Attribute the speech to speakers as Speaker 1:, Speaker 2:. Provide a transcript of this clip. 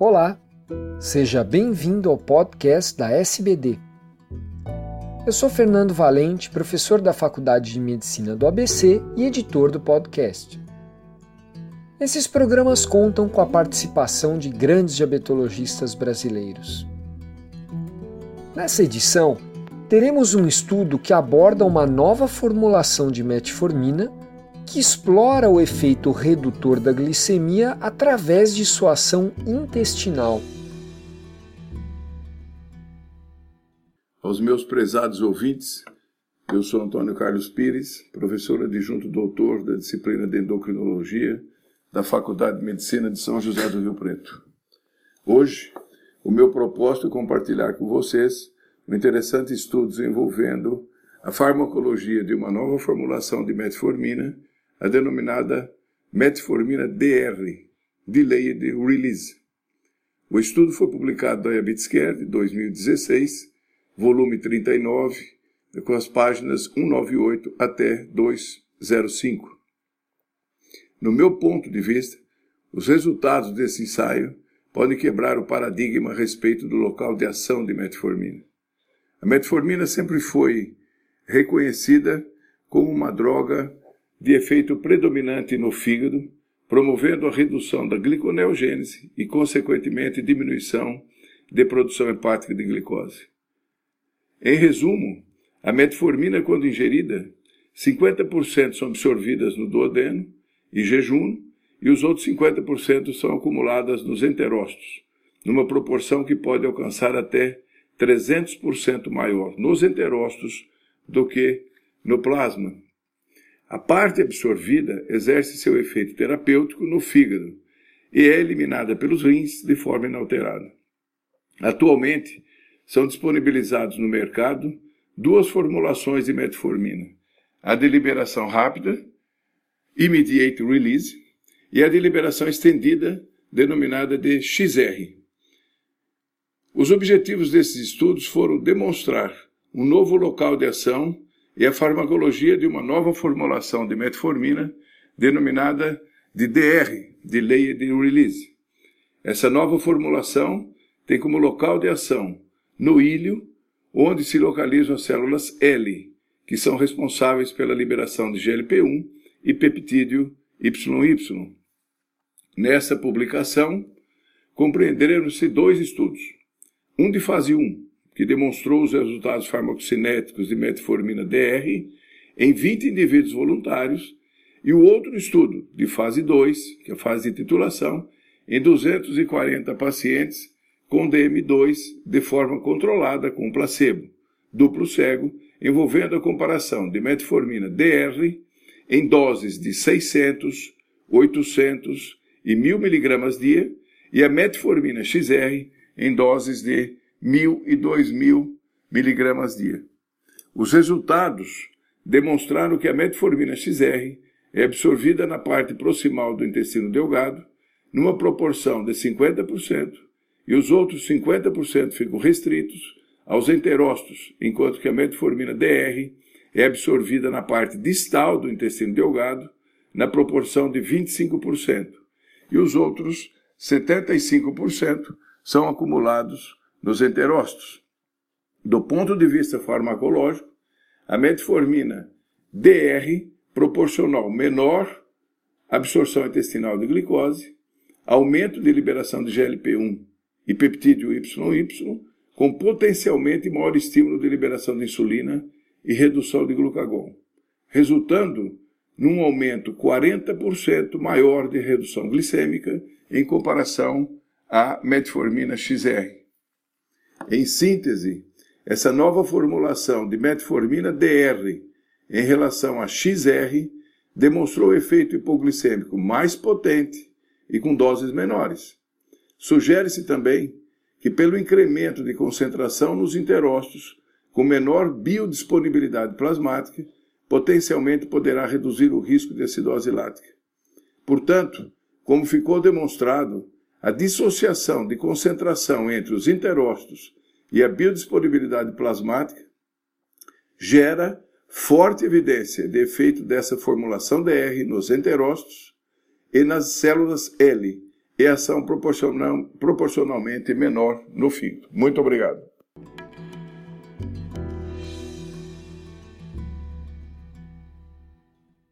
Speaker 1: Olá, seja bem-vindo ao podcast da SBD. Eu sou Fernando Valente, professor da Faculdade de Medicina do ABC e editor do podcast. Esses programas contam com a participação de grandes diabetologistas brasileiros. Nessa edição, teremos um estudo que aborda uma nova formulação de metformina que explora o efeito redutor da glicemia através de sua ação intestinal.
Speaker 2: Aos meus prezados ouvintes, eu sou Antônio Carlos Pires, professor adjunto doutor da disciplina de endocrinologia da Faculdade de Medicina de São José do Rio Preto. Hoje, o meu propósito é compartilhar com vocês um interessante estudo envolvendo a farmacologia de uma nova formulação de metformina a denominada metformina DR, Delayed Release. O estudo foi publicado no Diabetes Care de 2016, volume 39, com as páginas 198 até 205. No meu ponto de vista, os resultados desse ensaio podem quebrar o paradigma a respeito do local de ação de metformina. A metformina sempre foi reconhecida como uma droga de efeito predominante no fígado, promovendo a redução da gliconeogênese e, consequentemente, diminuição de produção hepática de glicose. Em resumo, a metformina, quando ingerida, 50% são absorvidas no duodeno e jejum, e os outros 50% são acumuladas nos enterócitos, numa proporção que pode alcançar até 300% maior nos enterócitos do que no plasma, a parte absorvida exerce seu efeito terapêutico no fígado e é eliminada pelos rins de forma inalterada. Atualmente, são disponibilizados no mercado duas formulações de metformina: a de liberação rápida, immediate release, e a de liberação estendida, denominada de XR. Os objetivos desses estudos foram demonstrar um novo local de ação e a farmacologia de uma nova formulação de metformina denominada de DR, Delayed Release. Essa nova formulação tem como local de ação no ilho, onde se localizam as células L, que são responsáveis pela liberação de GLP-1 e peptídeo YY. Nessa publicação, compreenderam-se dois estudos. Um de fase 1, que demonstrou os resultados farmacocinéticos de metformina DR em 20 indivíduos voluntários, e o outro estudo, de fase 2, que é a fase de titulação, em 240 pacientes com DM2 de forma controlada com placebo, duplo cego, envolvendo a comparação de metformina DR em doses de 600, 800 e 1000 mg dia e a metformina XR em doses de mil e dois mil miligramas dia. Os resultados demonstraram que a metformina XR é absorvida na parte proximal do intestino delgado numa proporção de 50% e os outros 50% ficam restritos aos enterócitos, enquanto que a metformina DR é absorvida na parte distal do intestino delgado na proporção de 25% e os outros 75% são acumulados nos enterócitos. Do ponto de vista farmacológico, a metformina DR proporcional menor absorção intestinal de glicose, aumento de liberação de GLP-1 e peptídeo YY, com potencialmente maior estímulo de liberação de insulina e redução de glucagon, resultando num aumento 40% maior de redução glicêmica em comparação à metformina XR. Em síntese, essa nova formulação de metformina DR em relação a XR demonstrou efeito hipoglicêmico mais potente e com doses menores. Sugere-se também que, pelo incremento de concentração nos interócitos, com menor biodisponibilidade plasmática, potencialmente poderá reduzir o risco de acidose lática. Portanto, como ficou demonstrado, a dissociação de concentração entre os interócitos e a biodisponibilidade plasmática gera forte evidência de efeito dessa formulação DR nos enterócitos e nas células L, e ação proporcionalmente menor no fígado. Muito obrigado.